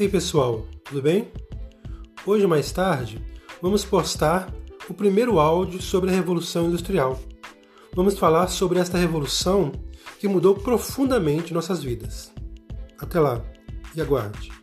Ei pessoal, tudo bem? Hoje mais tarde vamos postar o primeiro áudio sobre a Revolução Industrial. Vamos falar sobre esta revolução que mudou profundamente nossas vidas. Até lá e aguarde.